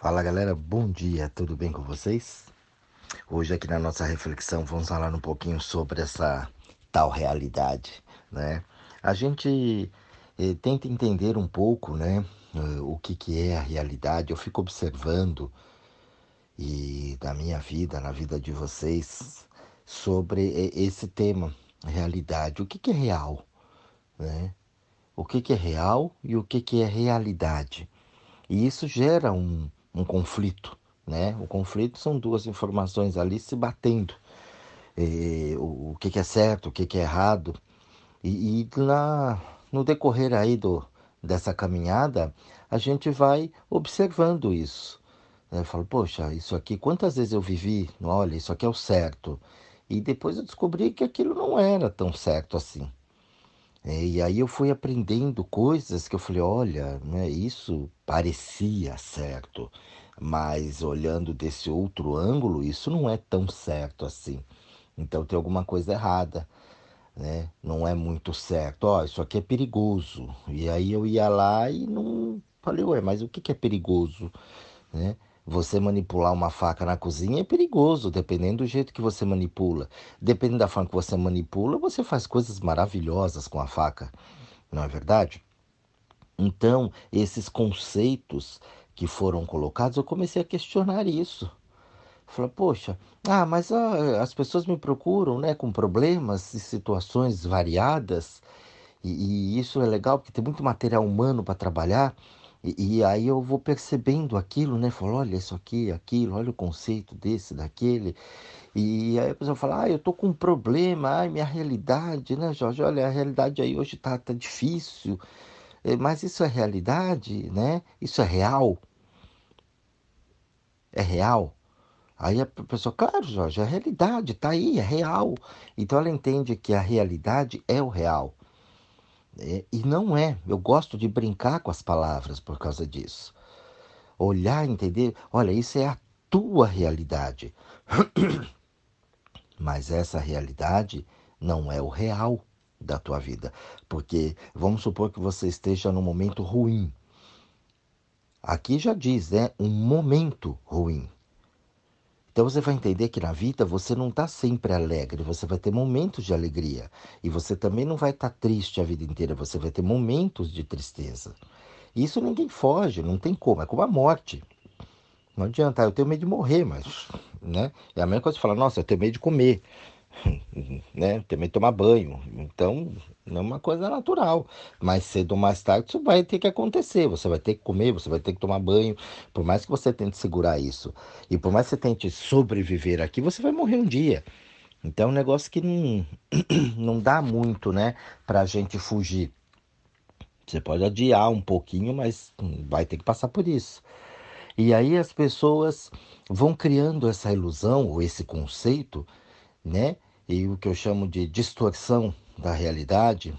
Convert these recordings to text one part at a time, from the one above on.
Fala galera, bom dia, tudo bem com vocês? Hoje aqui na nossa reflexão vamos falar um pouquinho sobre essa tal realidade, né? A gente eh, tenta entender um pouco, né, eh, o que, que é a realidade. Eu fico observando e na minha vida, na vida de vocês, sobre esse tema, realidade. O que, que é real, né? O que, que é real e o que, que é realidade? E isso gera um, um conflito, né? O conflito são duas informações ali se batendo. E, o, o que, que, é certo, o que, que é errado. E, e na, no decorrer aí do, dessa caminhada, a gente vai observando isso. Eu falo, poxa, isso aqui, quantas vezes eu vivi, olha, isso aqui é o certo. E depois eu descobri que aquilo não era tão certo assim. E aí eu fui aprendendo coisas que eu falei, olha, né, isso parecia certo, mas olhando desse outro ângulo, isso não é tão certo assim. Então tem alguma coisa errada, né? Não é muito certo. Ó, oh, isso aqui é perigoso. E aí eu ia lá e não falei, ué, mas o que, que é perigoso, né? Você manipular uma faca na cozinha é perigoso, dependendo do jeito que você manipula. Dependendo da forma que você manipula, você faz coisas maravilhosas com a faca, não é verdade? Então, esses conceitos que foram colocados, eu comecei a questionar isso. Falei, poxa, ah, mas ah, as pessoas me procuram, né, com problemas e situações variadas, e, e isso é legal porque tem muito material humano para trabalhar. E, e, aí eu vou percebendo aquilo, né? Falo, olha isso aqui, aquilo, olha o conceito desse, daquele. E aí a pessoa fala, ah, eu tô com um problema, ai, minha realidade, né, Jorge? Olha, a realidade aí hoje tá, tá difícil. É, mas isso é realidade, né? Isso é real? É real? Aí a pessoa, claro, Jorge, é realidade, tá aí, é real. Então ela entende que a realidade é o real. É, e não é. Eu gosto de brincar com as palavras por causa disso. Olhar, entender, olha, isso é a tua realidade. Mas essa realidade não é o real da tua vida. Porque vamos supor que você esteja num momento ruim. Aqui já diz, né? Um momento ruim. Então você vai entender que na vida você não está sempre alegre, você vai ter momentos de alegria. E você também não vai estar tá triste a vida inteira, você vai ter momentos de tristeza. Isso ninguém foge, não tem como, é como a morte. Não adianta, eu tenho medo de morrer, mas né? é a mesma coisa de falar, nossa, eu tenho medo de comer. Né? Também tomar banho. Então, não é uma coisa natural. Mais cedo ou mais tarde isso vai ter que acontecer. Você vai ter que comer, você vai ter que tomar banho. Por mais que você tente segurar isso e por mais que você tente sobreviver aqui, você vai morrer um dia. Então é um negócio que não, não dá muito, né, pra gente fugir. Você pode adiar um pouquinho, mas vai ter que passar por isso. E aí as pessoas vão criando essa ilusão ou esse conceito, né? e o que eu chamo de distorção da realidade,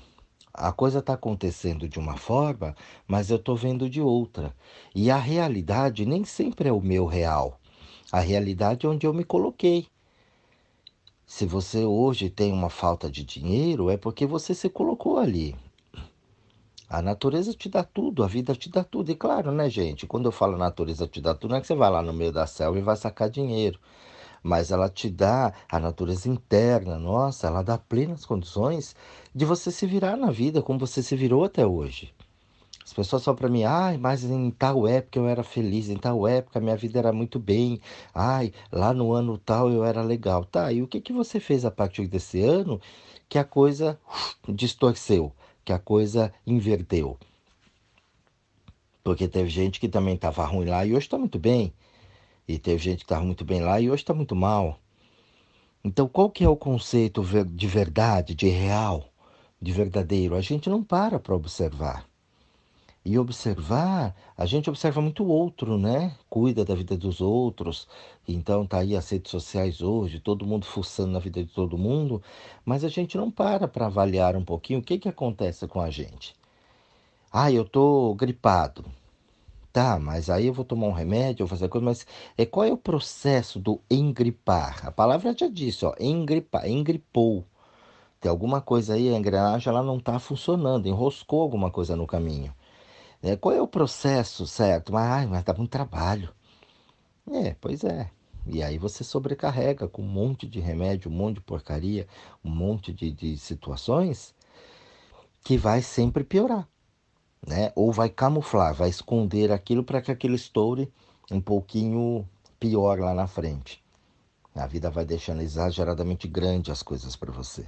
a coisa está acontecendo de uma forma, mas eu estou vendo de outra. E a realidade nem sempre é o meu real. A realidade é onde eu me coloquei. Se você hoje tem uma falta de dinheiro, é porque você se colocou ali. A natureza te dá tudo, a vida te dá tudo. E claro, né, gente? Quando eu falo natureza te dá tudo, não é que você vai lá no meio da selva e vai sacar dinheiro mas ela te dá a natureza interna, nossa, ela dá plenas condições de você se virar na vida como você se virou até hoje. As pessoas falam para mim, ai, mas em tal época eu era feliz, em tal época minha vida era muito bem, ai, lá no ano tal eu era legal. Tá, e o que, que você fez a partir desse ano que a coisa distorceu, que a coisa inverteu? Porque teve gente que também estava ruim lá e hoje está muito bem. E teve gente que estava muito bem lá e hoje está muito mal. Então, qual que é o conceito de verdade, de real, de verdadeiro? A gente não para para observar. E observar, a gente observa muito o outro, né? Cuida da vida dos outros. Então tá aí as redes sociais hoje, todo mundo fuçando na vida de todo mundo, mas a gente não para para avaliar um pouquinho o que que acontece com a gente. Ah, eu tô gripado. Tá, mas aí eu vou tomar um remédio, vou fazer coisa, mas é, qual é o processo do engripar? A palavra já disse, ó, engripar, engripou. Tem alguma coisa aí, a engrenagem ela não está funcionando, enroscou alguma coisa no caminho. É, qual é o processo certo? Mas, ai, mas dá muito trabalho. É, pois é. E aí você sobrecarrega com um monte de remédio, um monte de porcaria, um monte de, de situações que vai sempre piorar, né? Ou vai camuflar, vai esconder aquilo para que aquilo estoure um pouquinho pior lá na frente. A vida vai deixando exageradamente grande as coisas para você.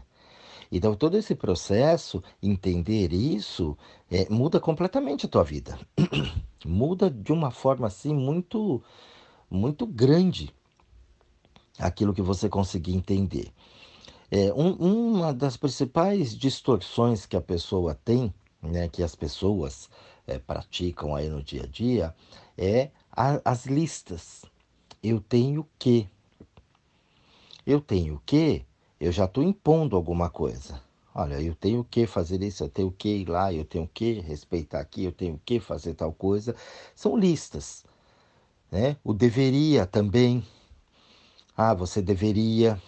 Então, todo esse processo, entender isso, é, muda completamente a tua vida. muda de uma forma assim muito, muito grande aquilo que você conseguir entender. É, um, uma das principais distorções que a pessoa tem, né, que as pessoas é, praticam aí no dia a dia, é a, as listas. Eu tenho que. Eu tenho que, eu já estou impondo alguma coisa. Olha, eu tenho que fazer isso, eu tenho que ir lá, eu tenho que respeitar aqui, eu tenho que fazer tal coisa. São listas. Né? O deveria também. Ah, você deveria,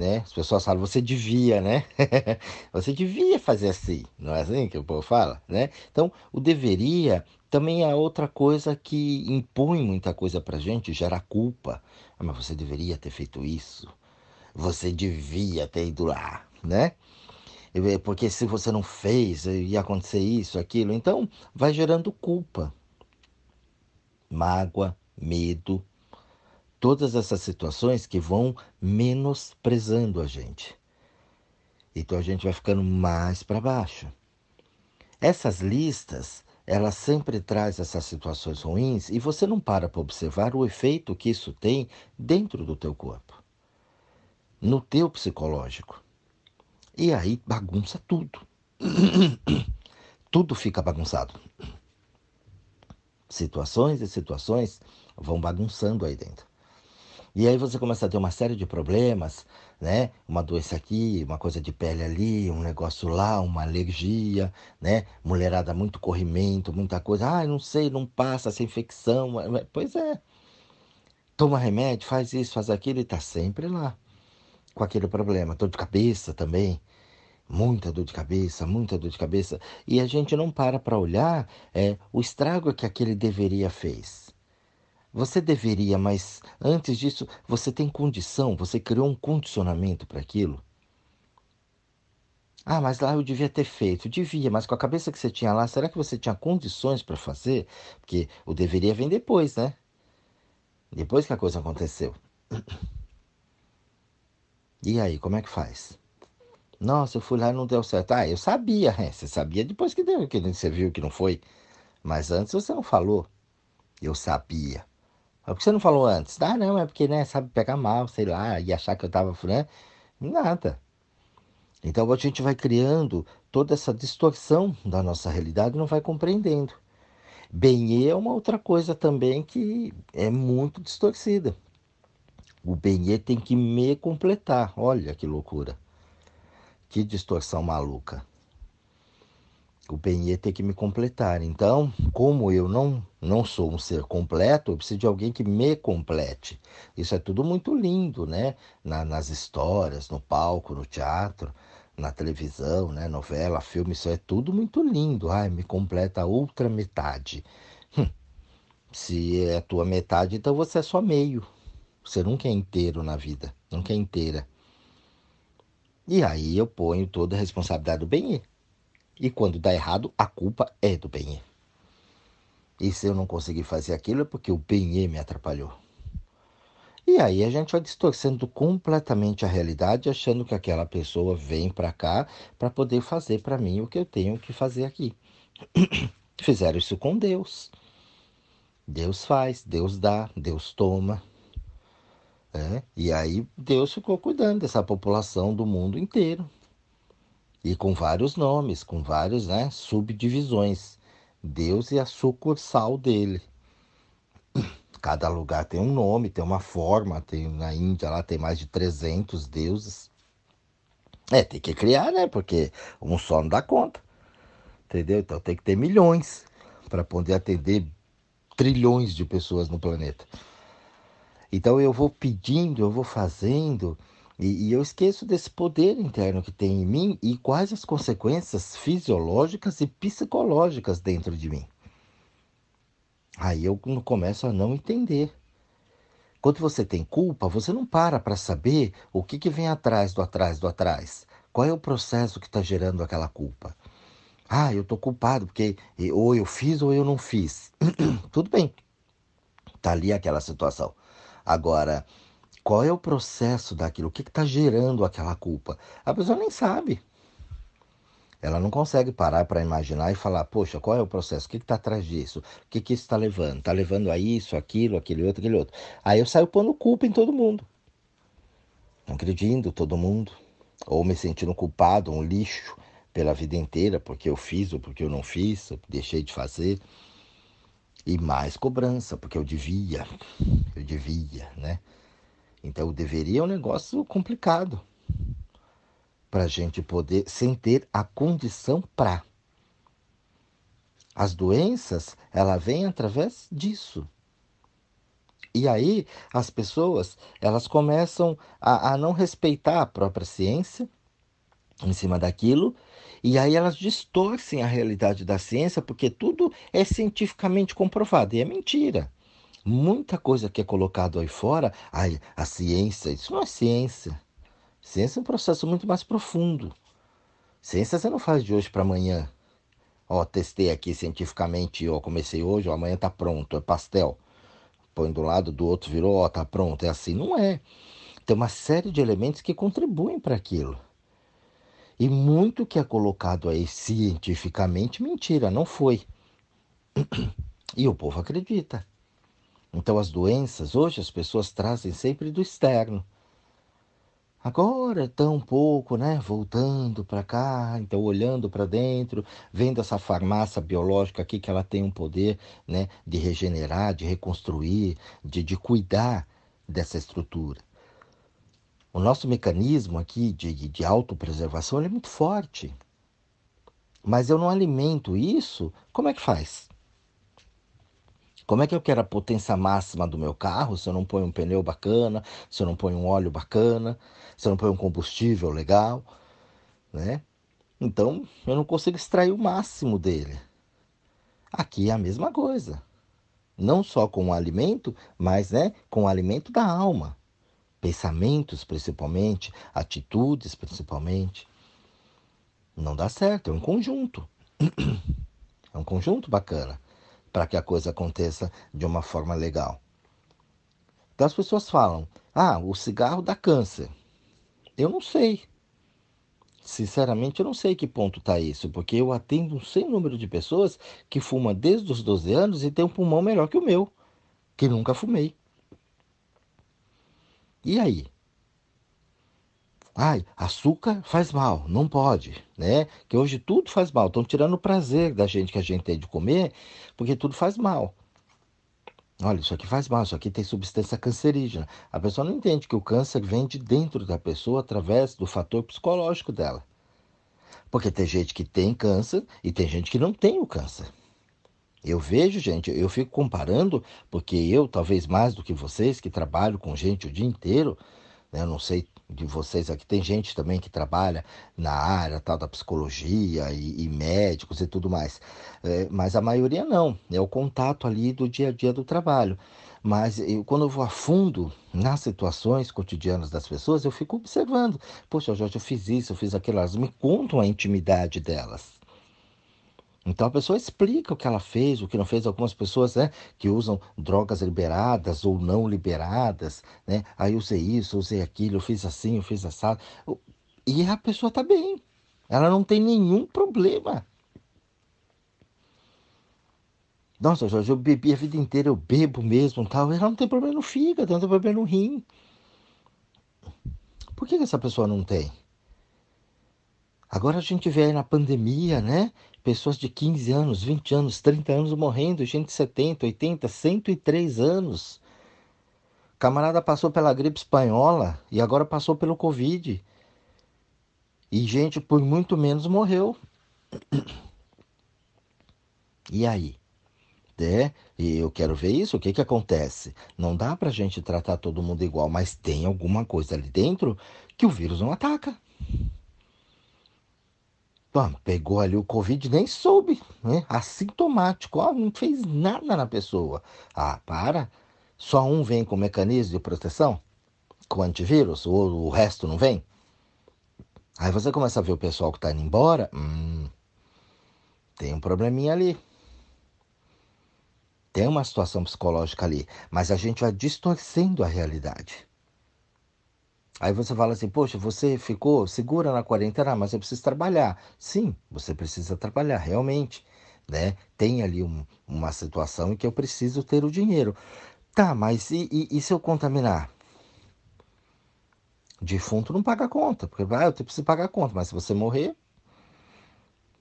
né? As pessoas falam, você devia, né? você devia fazer assim, não é assim que o povo fala, né? Então, o deveria também é outra coisa que impõe muita coisa pra gente, gera culpa. Ah, mas você deveria ter feito isso. Você devia ter ido lá, né? Porque se você não fez, ia acontecer isso, aquilo. Então, vai gerando culpa, mágoa, medo, todas essas situações que vão menosprezando a gente. Então a gente vai ficando mais para baixo. Essas listas, elas sempre traz essas situações ruins e você não para para observar o efeito que isso tem dentro do teu corpo, no teu psicológico. E aí bagunça tudo. tudo fica bagunçado. Situações e situações vão bagunçando aí dentro. E aí você começa a ter uma série de problemas, né? Uma doença aqui, uma coisa de pele ali, um negócio lá, uma alergia, né? Mulherada muito corrimento, muita coisa. Ah, não sei, não passa essa infecção. Pois é. Toma remédio, faz isso, faz aquilo e tá sempre lá com aquele problema. Dor de cabeça também. Muita dor de cabeça, muita dor de cabeça. E a gente não para para olhar é, o estrago que aquele deveria fez. Você deveria, mas antes disso, você tem condição, você criou um condicionamento para aquilo. Ah, mas lá eu devia ter feito. Devia, mas com a cabeça que você tinha lá, será que você tinha condições para fazer? Porque o deveria vem depois, né? Depois que a coisa aconteceu. E aí, como é que faz? Nossa, eu fui lá e não deu certo. Ah, eu sabia, né? Você sabia depois que deu, que você viu que não foi. Mas antes você não falou. Eu sabia. Por que você não falou antes? Ah, não, é porque, né, sabe pegar mal, sei lá, e achar que eu tava, né? Nada. Então a gente vai criando toda essa distorção da nossa realidade e não vai compreendendo. Benê é uma outra coisa também que é muito distorcida. O Benê tem que me completar. Olha que loucura. Que distorção maluca o PNE tem que me completar. Então, como eu não, não sou um ser completo, eu preciso de alguém que me complete. Isso é tudo muito lindo, né? Na, nas histórias, no palco, no teatro, na televisão, né? novela, filme, isso é tudo muito lindo. Ai, me completa a outra metade. Hum. Se é a tua metade, então você é só meio. Você nunca é inteiro na vida, nunca é inteira. E aí eu ponho toda a responsabilidade do bem e quando dá errado, a culpa é do Benê. E se eu não conseguir fazer aquilo é porque o Benê me atrapalhou. E aí a gente vai distorcendo completamente a realidade, achando que aquela pessoa vem para cá para poder fazer para mim o que eu tenho que fazer aqui. Fizeram isso com Deus. Deus faz, Deus dá, Deus toma. É? E aí Deus ficou cuidando dessa população do mundo inteiro e com vários nomes, com várias né, subdivisões. Deus e a sucursal dele. Cada lugar tem um nome, tem uma forma. Tem na Índia lá tem mais de 300 deuses. É, tem que criar, né? Porque um só não dá conta. Entendeu? Então tem que ter milhões para poder atender trilhões de pessoas no planeta. Então eu vou pedindo, eu vou fazendo e, e, eu esqueço desse poder interno que tem em mim e quais as consequências fisiológicas e psicológicas dentro de mim. Aí eu começo a não entender. Quando você tem culpa, você não para para saber o que, que vem atrás do atrás do atrás. Qual é o processo que está gerando aquela culpa? Ah, eu estou culpado porque ou eu fiz ou eu não fiz. Tudo bem. Está ali aquela situação. Agora, qual é o processo daquilo? O que está gerando aquela culpa? A pessoa nem sabe. Ela não consegue parar para imaginar e falar, poxa, qual é o processo? O que está atrás disso? O que, que isso está levando? Está levando a isso, aquilo, aquele outro, aquele outro. Aí eu saio pondo culpa em todo mundo. Agredindo todo mundo. Ou me sentindo culpado, um lixo pela vida inteira, porque eu fiz ou porque eu não fiz, deixei de fazer. E mais cobrança, porque eu devia, eu devia, né? Então, o deveria é um negócio complicado para a gente poder, sem ter a condição para. As doenças, ela vem através disso. E aí as pessoas, elas começam a, a não respeitar a própria ciência em cima daquilo, e aí elas distorcem a realidade da ciência, porque tudo é cientificamente comprovado, e é mentira. Muita coisa que é colocado aí fora, ai, a ciência, isso não é ciência. Ciência é um processo muito mais profundo. Ciência você não faz de hoje para amanhã. Ó, testei aqui cientificamente, ó, comecei hoje, ó, amanhã tá pronto, é pastel. Põe do lado, do outro virou, ó, tá pronto, é assim. Não é. Tem uma série de elementos que contribuem para aquilo. E muito que é colocado aí cientificamente, mentira, não foi. E o povo acredita. Então as doenças, hoje as pessoas trazem sempre do externo. Agora tão pouco, né? Voltando para cá, então olhando para dentro, vendo essa farmácia biológica aqui que ela tem um poder, né, de regenerar, de reconstruir, de, de cuidar dessa estrutura. O nosso mecanismo aqui de, de autopreservação é muito forte. Mas eu não alimento isso, como é que faz? Como é que eu quero a potência máxima do meu carro se eu não ponho um pneu bacana, se eu não ponho um óleo bacana, se eu não ponho um combustível legal, né? Então eu não consigo extrair o máximo dele. Aqui é a mesma coisa. Não só com o alimento, mas né, com o alimento da alma. Pensamentos, principalmente, atitudes, principalmente. Não dá certo, é um conjunto. É um conjunto bacana para que a coisa aconteça de uma forma legal. Então as pessoas falam: ah, o cigarro dá câncer. Eu não sei. Sinceramente, eu não sei que ponto está isso, porque eu atendo um sem número de pessoas que fuma desde os 12 anos e tem um pulmão melhor que o meu, que nunca fumei. E aí? Ai, açúcar faz mal, não pode, né? Que hoje tudo faz mal. Estão tirando o prazer da gente que a gente tem de comer, porque tudo faz mal. Olha, isso aqui faz mal, isso aqui tem substância cancerígena. A pessoa não entende que o câncer vem de dentro da pessoa através do fator psicológico dela. Porque tem gente que tem câncer e tem gente que não tem o câncer. Eu vejo, gente, eu fico comparando, porque eu, talvez mais do que vocês, que trabalho com gente o dia inteiro, né, eu não sei de vocês aqui, tem gente também que trabalha na área tal da psicologia e, e médicos e tudo mais, é, mas a maioria não, é o contato ali do dia a dia do trabalho. Mas eu, quando eu vou a fundo nas situações cotidianas das pessoas, eu fico observando. Poxa, Jorge, eu fiz isso, eu fiz aquilo. Elas me contam a intimidade delas. Então a pessoa explica o que ela fez, o que não fez. Algumas pessoas né, que usam drogas liberadas ou não liberadas, né? Aí usei isso, usei aquilo, eu fiz assim, eu fiz assado. E a pessoa está bem. Ela não tem nenhum problema. Nossa, Jorge, eu bebi a vida inteira, eu bebo mesmo tal. Ela não tem problema no fígado, não tem problema no rim. Por que, que essa pessoa não tem? Agora a gente vê aí na pandemia, né? Pessoas de 15 anos, 20 anos, 30 anos morrendo, gente de 70, 80, 103 anos. Camarada passou pela gripe espanhola e agora passou pelo Covid. E gente por muito menos morreu. E aí? É, e eu quero ver isso, o que que acontece? Não dá pra gente tratar todo mundo igual, mas tem alguma coisa ali dentro que o vírus não ataca. Pegou ali o Covid, nem soube, né? Assintomático, ó, não fez nada na pessoa. Ah, para. Só um vem com mecanismo de proteção? Com antivírus? Ou o resto não vem? Aí você começa a ver o pessoal que está indo embora. Hum, tem um probleminha ali. Tem uma situação psicológica ali. Mas a gente vai distorcendo a realidade. Aí você fala assim, poxa, você ficou segura na quarentena, mas eu preciso trabalhar. Sim, você precisa trabalhar, realmente. Né? Tem ali um, uma situação em que eu preciso ter o dinheiro. Tá, mas e, e, e se eu contaminar? Defunto não paga conta, porque ah, eu preciso pagar conta, mas se você morrer,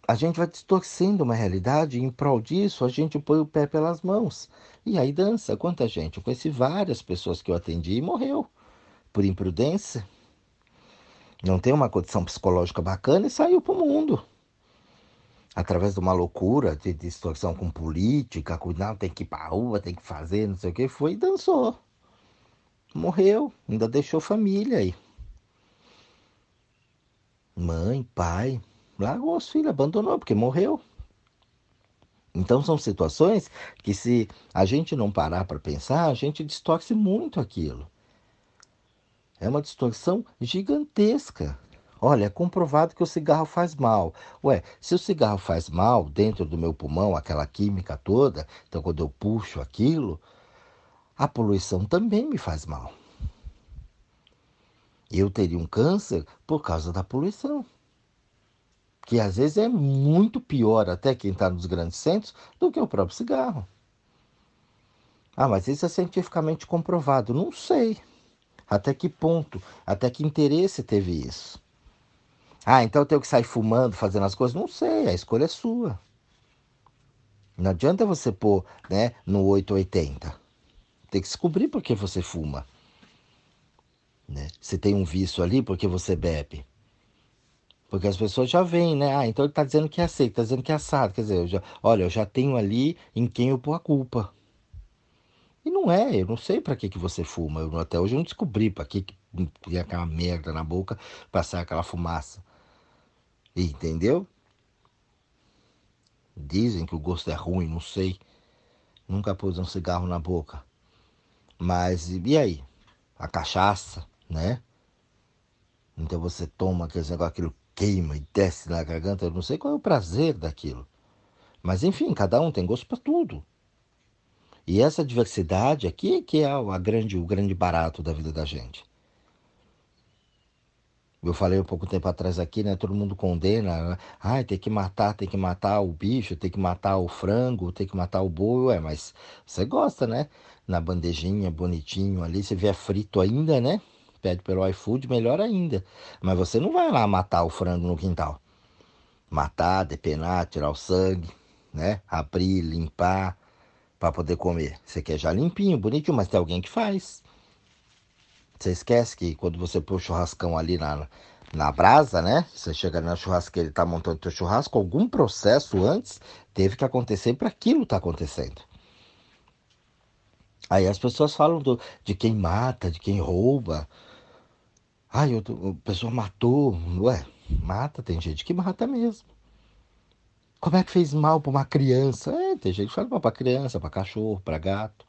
a gente vai distorcendo uma realidade e em prol disso a gente põe o pé pelas mãos. E aí dança. Quanta gente? Eu conheci várias pessoas que eu atendi e morreu por imprudência, não tem uma condição psicológica bacana e saiu para o mundo. Através de uma loucura, de distorção com política, com não, tem que ir para a rua, tem que fazer, não sei o que, foi e dançou. Morreu, ainda deixou família aí. Mãe, pai, largou os filhos, abandonou, porque morreu. Então são situações que se a gente não parar para pensar, a gente distorce muito aquilo. É uma distorção gigantesca. Olha, é comprovado que o cigarro faz mal. Ué, se o cigarro faz mal dentro do meu pulmão, aquela química toda, então quando eu puxo aquilo, a poluição também me faz mal. Eu teria um câncer por causa da poluição. Que às vezes é muito pior até quem está nos grandes centros do que o próprio cigarro. Ah, mas isso é cientificamente comprovado. Não sei. Até que ponto? Até que interesse teve isso? Ah, então eu tenho que sair fumando, fazendo as coisas? Não sei, a escolha é sua. Não adianta você pôr né, no 880. Tem que descobrir por que você fuma. Né? Se tem um vício ali, por que você bebe. Porque as pessoas já veem, né? Ah, então ele está dizendo que é aceito, está dizendo que é assado. Quer dizer, eu já, olha, eu já tenho ali em quem eu pôr a culpa. E não é, eu não sei para que, que você fuma. Eu, até hoje eu não descobri para que, que tem aquela merda na boca, passar aquela fumaça. Entendeu? Dizem que o gosto é ruim, não sei. Nunca pus um cigarro na boca. Mas e aí? A cachaça, né? Então você toma aquele negócio, aquilo queima e desce na garganta. Eu não sei qual é o prazer daquilo. Mas enfim, cada um tem gosto para tudo. E essa diversidade aqui que é a grande, o grande barato da vida da gente. Eu falei um pouco tempo atrás aqui, né? Todo mundo condena. Né? Ai, tem que matar, tem que matar o bicho, tem que matar o frango, tem que matar o boi. Ué, mas você gosta, né? Na bandejinha, bonitinho ali. Se vier frito ainda, né? Pede pelo iFood, melhor ainda. Mas você não vai lá matar o frango no quintal. Matar, depenar, tirar o sangue, né? Abrir, limpar para poder comer. Você quer já limpinho, bonitinho, mas tem alguém que faz. Você esquece que quando você põe o churrascão ali na, na brasa, né? Você chega na churrasqueira e está montando o seu churrasco, algum processo antes teve que acontecer para aquilo tá acontecendo. Aí as pessoas falam do, de quem mata, de quem rouba. Ai, a pessoa matou. Ué, mata, tem gente que mata mesmo. Como é que fez mal para uma criança? É, tem gente que faz mal para criança, para cachorro, para gato.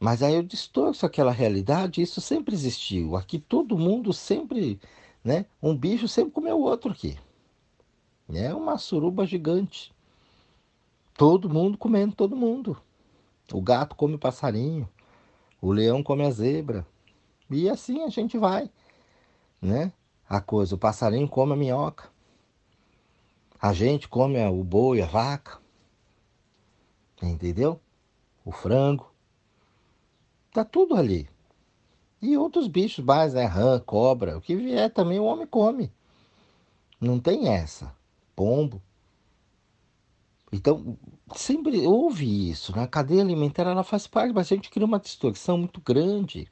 Mas aí eu distorço aquela realidade, isso sempre existiu. Aqui todo mundo sempre, né? Um bicho sempre comeu o outro aqui. É uma suruba gigante. Todo mundo comendo todo mundo. O gato come o passarinho, o leão come a zebra. E assim a gente vai, né? A coisa, o passarinho come a minhoca. A gente come o boi, a vaca. Entendeu? O frango. Tá tudo ali. E outros bichos mais, né? Rã, cobra, o que vier também o homem come. Não tem essa. Pombo. Então, sempre houve isso. Na cadeia alimentar ela faz parte, mas a gente cria uma distorção muito grande.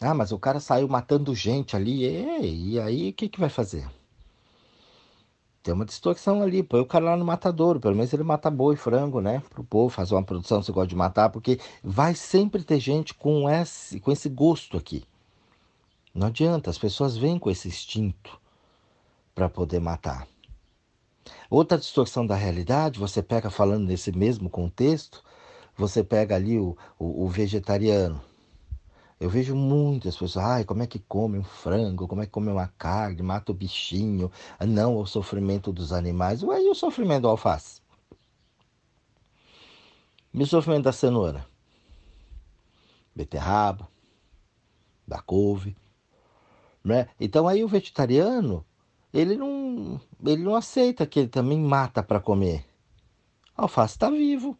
Ah, mas o cara saiu matando gente ali. E aí o que, que vai fazer? Tem uma distorção ali. Põe o cara lá no matadouro. Pelo menos ele mata boi, frango, né? Pro povo fazer uma produção, você gosta de matar, porque vai sempre ter gente com esse, com esse gosto aqui. Não adianta, as pessoas vêm com esse instinto para poder matar. Outra distorção da realidade, você pega falando nesse mesmo contexto, você pega ali o, o, o vegetariano. Eu vejo muitas pessoas, ai, como é que come um frango, como é que come uma carne, mata o bichinho, não o sofrimento dos animais. Ué, e o sofrimento do alface? E o sofrimento da cenoura? Beterraba, da couve, né? Então aí o vegetariano, ele não, ele não aceita que ele também mata para comer. O alface está vivo.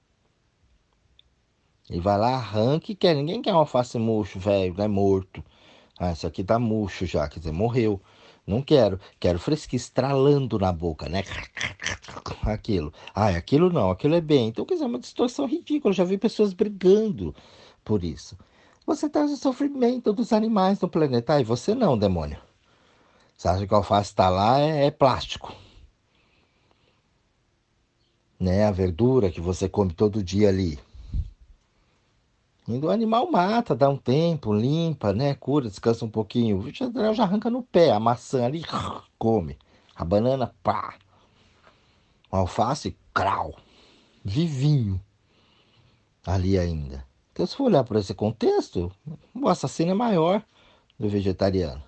Ele vai lá, arranca e quer. Ninguém quer um alface murcho, velho, né? Morto. Ah, isso aqui tá murcho já, quer dizer, morreu. Não quero. Quero fresquinho, estralando na boca, né? Aquilo. Ah, aquilo não, aquilo é bem. Então, quer dizer, é uma distorção ridícula. Eu já vi pessoas brigando por isso. Você traz o sofrimento dos animais no planeta. Ah, e você não, demônio. Você acha que o alface está lá é, é plástico. Né? A verdura que você come todo dia ali. O animal mata, dá um tempo, limpa, né? Cura, descansa um pouquinho. O vegetariano já arranca no pé, a maçã ali, come. A banana, pá. O alface, crau. Vivinho. Ali ainda. Então, se for olhar por esse contexto, o assassino é maior do vegetariano.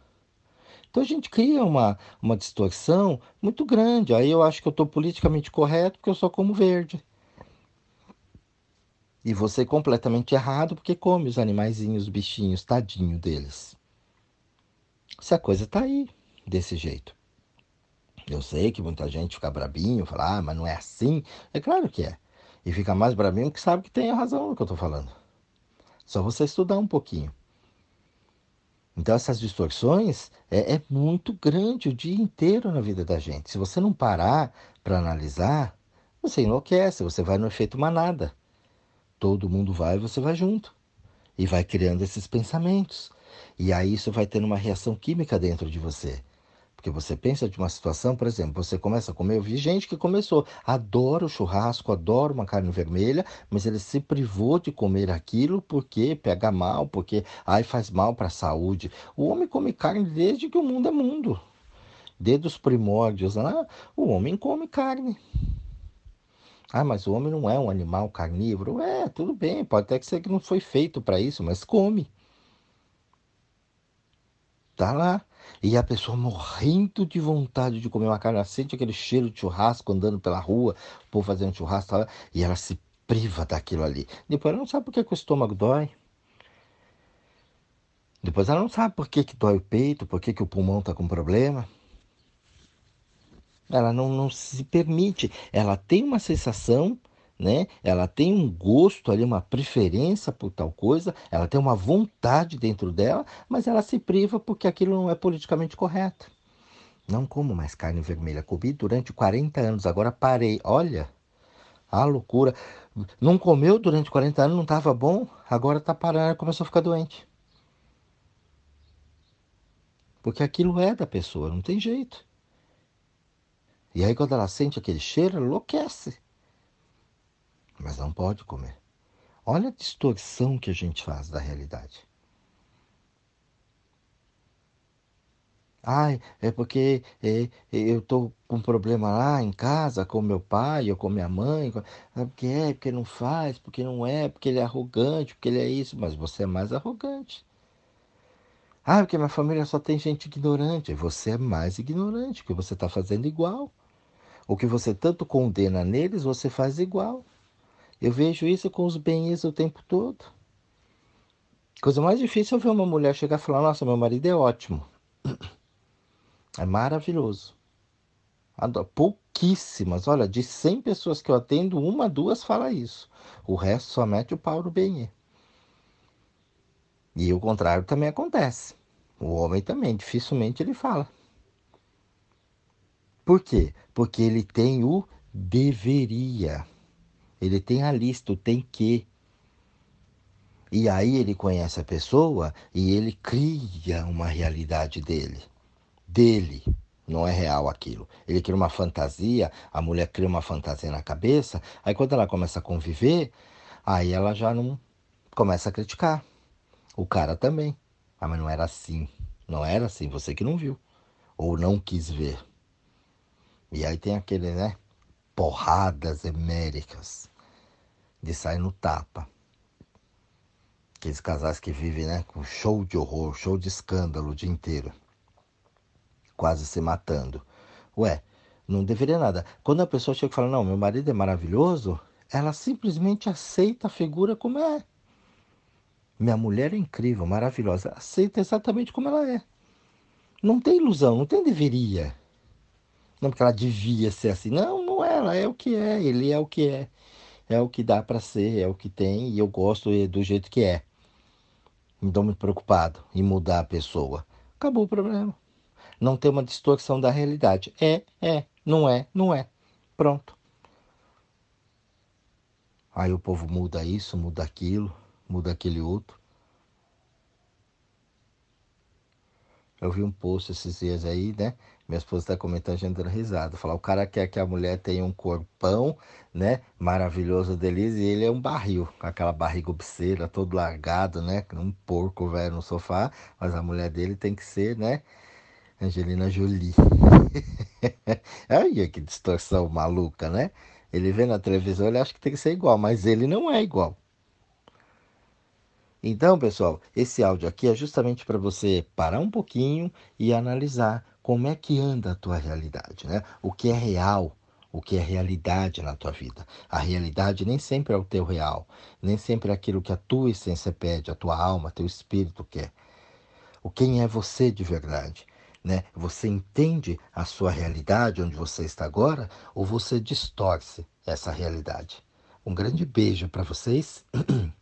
Então a gente cria uma, uma distorção muito grande. Aí eu acho que eu estou politicamente correto porque eu só como verde. E você completamente errado porque come os animaizinhos, os bichinhos, tadinho deles. Se a coisa tá aí, desse jeito. Eu sei que muita gente fica brabinho, fala, ah, mas não é assim. É claro que é. E fica mais brabinho que sabe que tem a razão no que eu estou falando. Só você estudar um pouquinho. Então essas distorções é, é, muito grande o dia inteiro na vida da gente. Se você não parar para analisar, você enlouquece, você vai no efeito manada. Todo mundo vai você vai junto. E vai criando esses pensamentos. E aí isso vai tendo uma reação química dentro de você. Porque você pensa de uma situação, por exemplo, você começa a comer. Eu vi gente que começou, adora o churrasco, adora uma carne vermelha, mas ele se privou de comer aquilo porque pega mal, porque ai, faz mal para a saúde. O homem come carne desde que o mundo é mundo. Desde os primórdios, né? o homem come carne. Ah, mas o homem não é um animal carnívoro. É, tudo bem, pode até ser que não foi feito para isso, mas come. Tá lá. E a pessoa morrendo de vontade de comer uma carne, sente aquele cheiro de churrasco andando pela rua, o povo fazendo churrasco, tá e ela se priva daquilo ali. Depois ela não sabe por que, que o estômago dói. Depois ela não sabe por que, que dói o peito, por que, que o pulmão está com problema. Ela não, não se permite. Ela tem uma sensação né? Ela tem um gosto ali, uma preferência por tal coisa, ela tem uma vontade dentro dela, mas ela se priva porque aquilo não é politicamente correto. Não como mais carne vermelha. Comi durante 40 anos, agora parei. Olha, a loucura. Não comeu durante 40 anos, não estava bom, agora está parando, começou a ficar doente. Porque aquilo é da pessoa, não tem jeito. E aí quando ela sente aquele cheiro, ela enlouquece mas não pode comer. Olha a distorção que a gente faz da realidade. Ai, é porque é, eu estou com um problema lá em casa com meu pai ou com minha mãe. É porque é, porque não faz, porque não é, porque ele é arrogante, porque ele é isso. Mas você é mais arrogante. Ah, porque minha família só tem gente ignorante. Você é mais ignorante, porque você está fazendo igual. O que você tanto condena neles, você faz igual. Eu vejo isso com os bens o tempo todo. Coisa mais difícil é ver uma mulher chegar e falar: Nossa, meu marido é ótimo. É maravilhoso. Pouquíssimas. Olha, de 100 pessoas que eu atendo, uma, duas fala isso. O resto só mete o pau no bem. E o contrário também acontece. O homem também, dificilmente ele fala. Por quê? Porque ele tem o deveria. Ele tem a lista, o tem que. E aí ele conhece a pessoa e ele cria uma realidade dele. Dele. Não é real aquilo. Ele cria uma fantasia, a mulher cria uma fantasia na cabeça, aí quando ela começa a conviver, aí ela já não começa a criticar. O cara também. Ah, mas não era assim. Não era assim, você que não viu. Ou não quis ver. E aí tem aquele, né? Porradas eméricas de sair no tapa. Aqueles casais que vivem né, com show de horror, show de escândalo o dia inteiro. Quase se matando. Ué, não deveria nada. Quando a pessoa chega e fala, não, meu marido é maravilhoso, ela simplesmente aceita a figura como é. Minha mulher é incrível, maravilhosa. Aceita exatamente como ela é. Não tem ilusão, não tem deveria. Não porque ela devia ser assim. Não, não é, ela é o que é, ele é o que é. É o que dá para ser, é o que tem e eu gosto do jeito que é. Não estou muito preocupado em mudar a pessoa. Acabou o problema. Não tem uma distorção da realidade. É, é, não é, não é. Pronto. Aí o povo muda isso, muda aquilo, muda aquele outro. Eu vi um post esses dias aí, né? Minha esposa está comentando, gente dando risada. Falar, o cara quer que a mulher tenha um corpão, né? Maravilhoso deles, e ele é um barril, com aquela barriga obscena, todo largado, né? Um porco velho no sofá, mas a mulher dele tem que ser, né? Angelina Jolie. Aí que distorção maluca, né? Ele vê na televisão, ele acha que tem que ser igual, mas ele não é igual. Então, pessoal, esse áudio aqui é justamente para você parar um pouquinho e analisar como é que anda a tua realidade, né? O que é real, o que é realidade na tua vida. A realidade nem sempre é o teu real, nem sempre é aquilo que a tua essência pede, a tua alma, teu espírito quer. O quem é você de verdade, né? Você entende a sua realidade onde você está agora ou você distorce essa realidade? Um grande beijo para vocês.